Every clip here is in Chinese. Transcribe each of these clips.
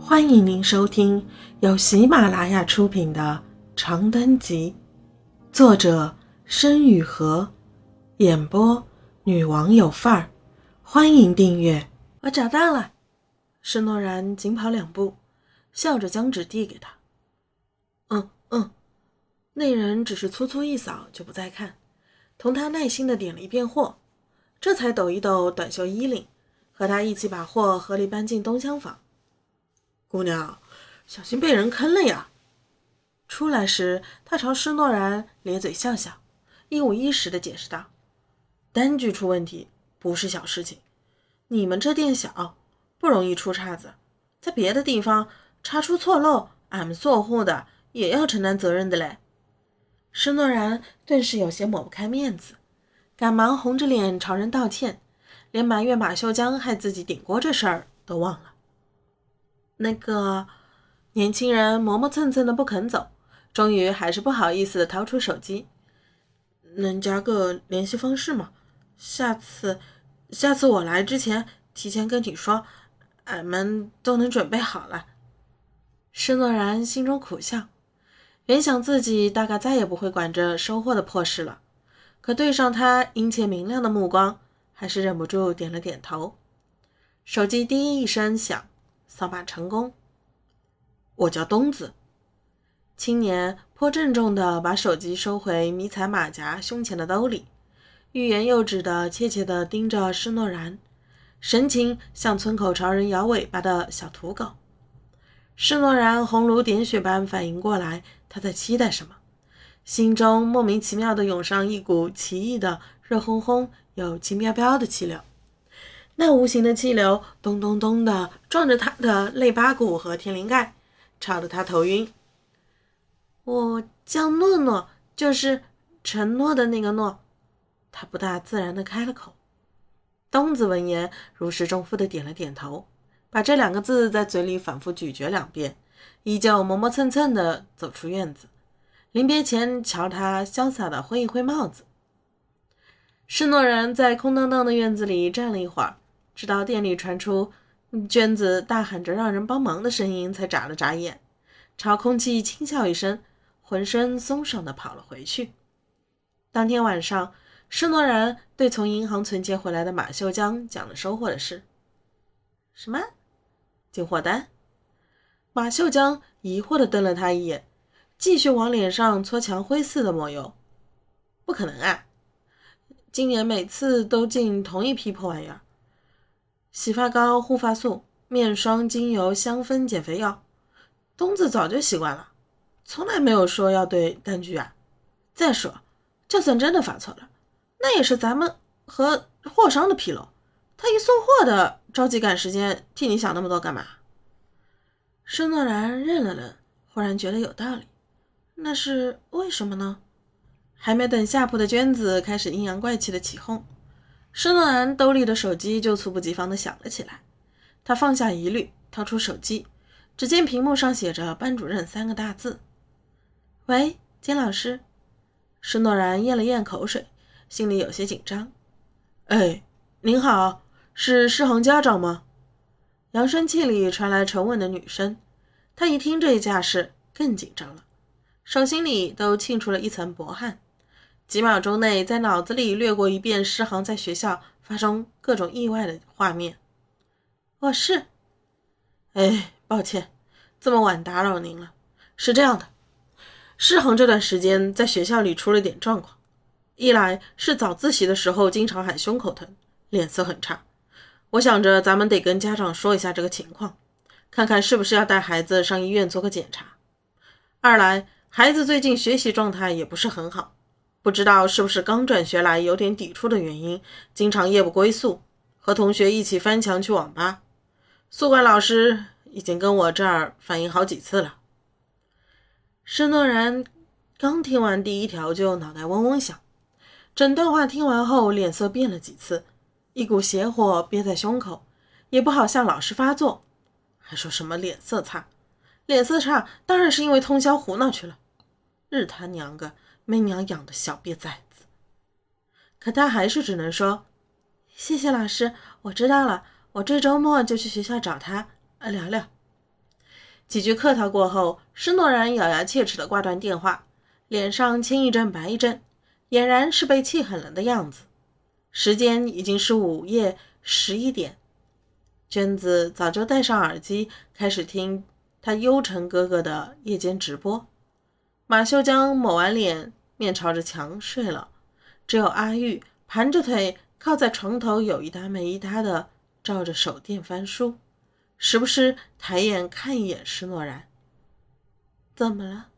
欢迎您收听由喜马拉雅出品的《长灯集》，作者申雨禾，演播女王有范儿。欢迎订阅。我找到了，施诺然紧跑两步，笑着将纸递给他。嗯嗯，那人只是粗粗一扫就不再看，同他耐心的点了一遍货，这才抖一抖短袖衣领，和他一起把货合力搬进东厢房。姑娘，小心被人坑了呀！出来时，他朝施诺然咧嘴笑笑，一五一十的解释道：“单据出问题不是小事情，你们这店小，不容易出岔子，在别的地方查出错漏，俺们做货的也要承担责任的嘞。”施诺然顿时有些抹不开面子，赶忙红着脸朝人道歉，连埋怨马秀江害自己顶锅这事儿都忘了。那个年轻人磨磨蹭蹭的不肯走，终于还是不好意思的掏出手机：“能加个联系方式吗？下次，下次我来之前提前跟你说，俺们都能准备好了。”施诺然心中苦笑，原想自己大概再也不会管这收货的破事了，可对上他殷切明亮的目光，还是忍不住点了点头。手机滴一声响。扫码成功。我叫东子。青年颇郑重地把手机收回迷彩马甲胸前的兜里，欲言又止的怯怯地盯着施诺然，神情像村口朝人摇尾巴的小土狗。施诺然红如点血般反应过来，他在期待什么，心中莫名其妙地涌上一股奇异的热烘烘又轻飘飘的气流。那无形的气流咚咚咚的撞着他的肋巴骨和天灵盖，吵得他头晕。我叫诺诺，就是承诺的那个诺。他不大自然的开了口。东子闻言如释重负的点了点头，把这两个字在嘴里反复咀嚼两遍，依旧磨磨蹭蹭的走出院子。临别前，瞧他潇洒的挥一挥帽子。施诺然在空荡荡的院子里站了一会儿。直到店里传出娟子大喊着让人帮忙的声音，才眨了眨眼，朝空气轻笑一声，浑身松爽地跑了回去。当天晚上，施诺然对从银行存钱回来的马秀江讲了收获的事。什么？进货单？马秀江疑惑地瞪了他一眼，继续往脸上搓墙灰似的抹油。不可能啊！今年每次都进同一批破玩意儿。洗发膏、护发素、面霜、精油、香氛、减肥药，东子早就习惯了，从来没有说要对单据啊。再说，就算真的发错了，那也是咱们和货商的纰漏。他一送货的着急赶时间，替你想那么多干嘛？施诺然愣了愣，忽然觉得有道理。那是为什么呢？还没等下铺的娟子开始阴阳怪气的起哄。施诺然兜里的手机就猝不及防地响了起来，他放下疑虑，掏出手机，只见屏幕上写着“班主任”三个大字。“喂，金老师。”施诺然咽了咽口水，心里有些紧张。“哎，您好，是施恒家长吗？”扬声器里传来沉稳的女声。他一听这一架势，更紧张了，手心里都沁出了一层薄汗。几秒钟内，在脑子里掠过一遍诗航在学校发生各种意外的画面。我是，哎，抱歉，这么晚打扰您了。是这样的，诗航这段时间在学校里出了点状况，一来是早自习的时候经常喊胸口疼，脸色很差。我想着咱们得跟家长说一下这个情况，看看是不是要带孩子上医院做个检查。二来，孩子最近学习状态也不是很好。不知道是不是刚转学来有点抵触的原因，经常夜不归宿，和同学一起翻墙去网吧。宿管老师已经跟我这儿反映好几次了。施诺然刚听完第一条就脑袋嗡嗡响，整段话听完后脸色变了几次，一股邪火憋在胸口，也不好向老师发作，还说什么脸色差，脸色差当然是因为通宵胡闹去了。日他娘个！媚娘养的小瘪崽子，可他还是只能说：“谢谢老师，我知道了，我这周末就去学校找他呃聊聊。”几句客套过后，施诺然咬牙切齿地挂断电话，脸上青一阵白一阵，俨然是被气狠了的样子。时间已经是午夜十一点，娟子早就戴上耳机，开始听他幽沉哥哥的夜间直播。马秀江抹完脸，面朝着墙睡了，只有阿玉盘着腿靠在床头，有一搭没一搭的照着手电翻书。时不时抬眼看一眼施诺然，怎么了？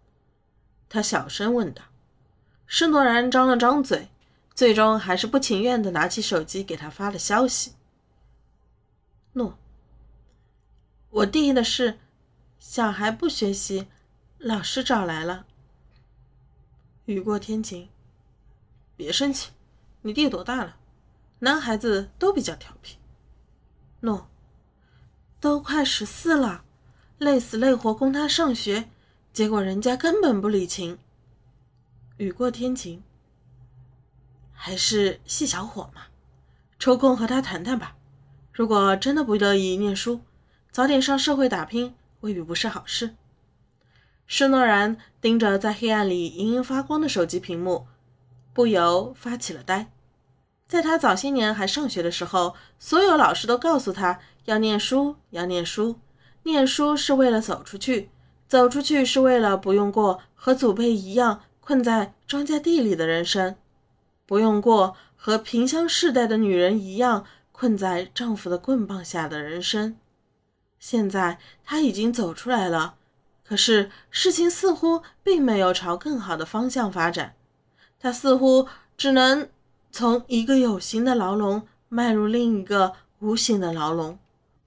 他小声问道。施诺然张了张嘴，最终还是不情愿的拿起手机给他发了消息：“诺，我弟的事，小孩不学习，老师找来了。雨过天晴，别生气。你弟多大了？男孩子都比较调皮。诺。”都快十四了，累死累活供他上学，结果人家根本不领情。雨过天晴，还是细小伙嘛，抽空和他谈谈吧。如果真的不乐意念书，早点上社会打拼，未必不是好事。施诺然盯着在黑暗里隐隐发光的手机屏幕，不由发起了呆。在他早些年还上学的时候，所有老师都告诉他。要念书，要念书，念书是为了走出去，走出去是为了不用过和祖辈一样困在庄稼地里的人生，不用过和萍乡世代的女人一样困在丈夫的棍棒下的人生。现在她已经走出来了，可是事情似乎并没有朝更好的方向发展，他似乎只能从一个有形的牢笼迈入另一个无形的牢笼。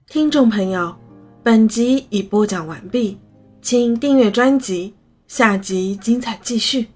听众朋友，本集已播讲完毕，请订阅专辑，下集精彩继续。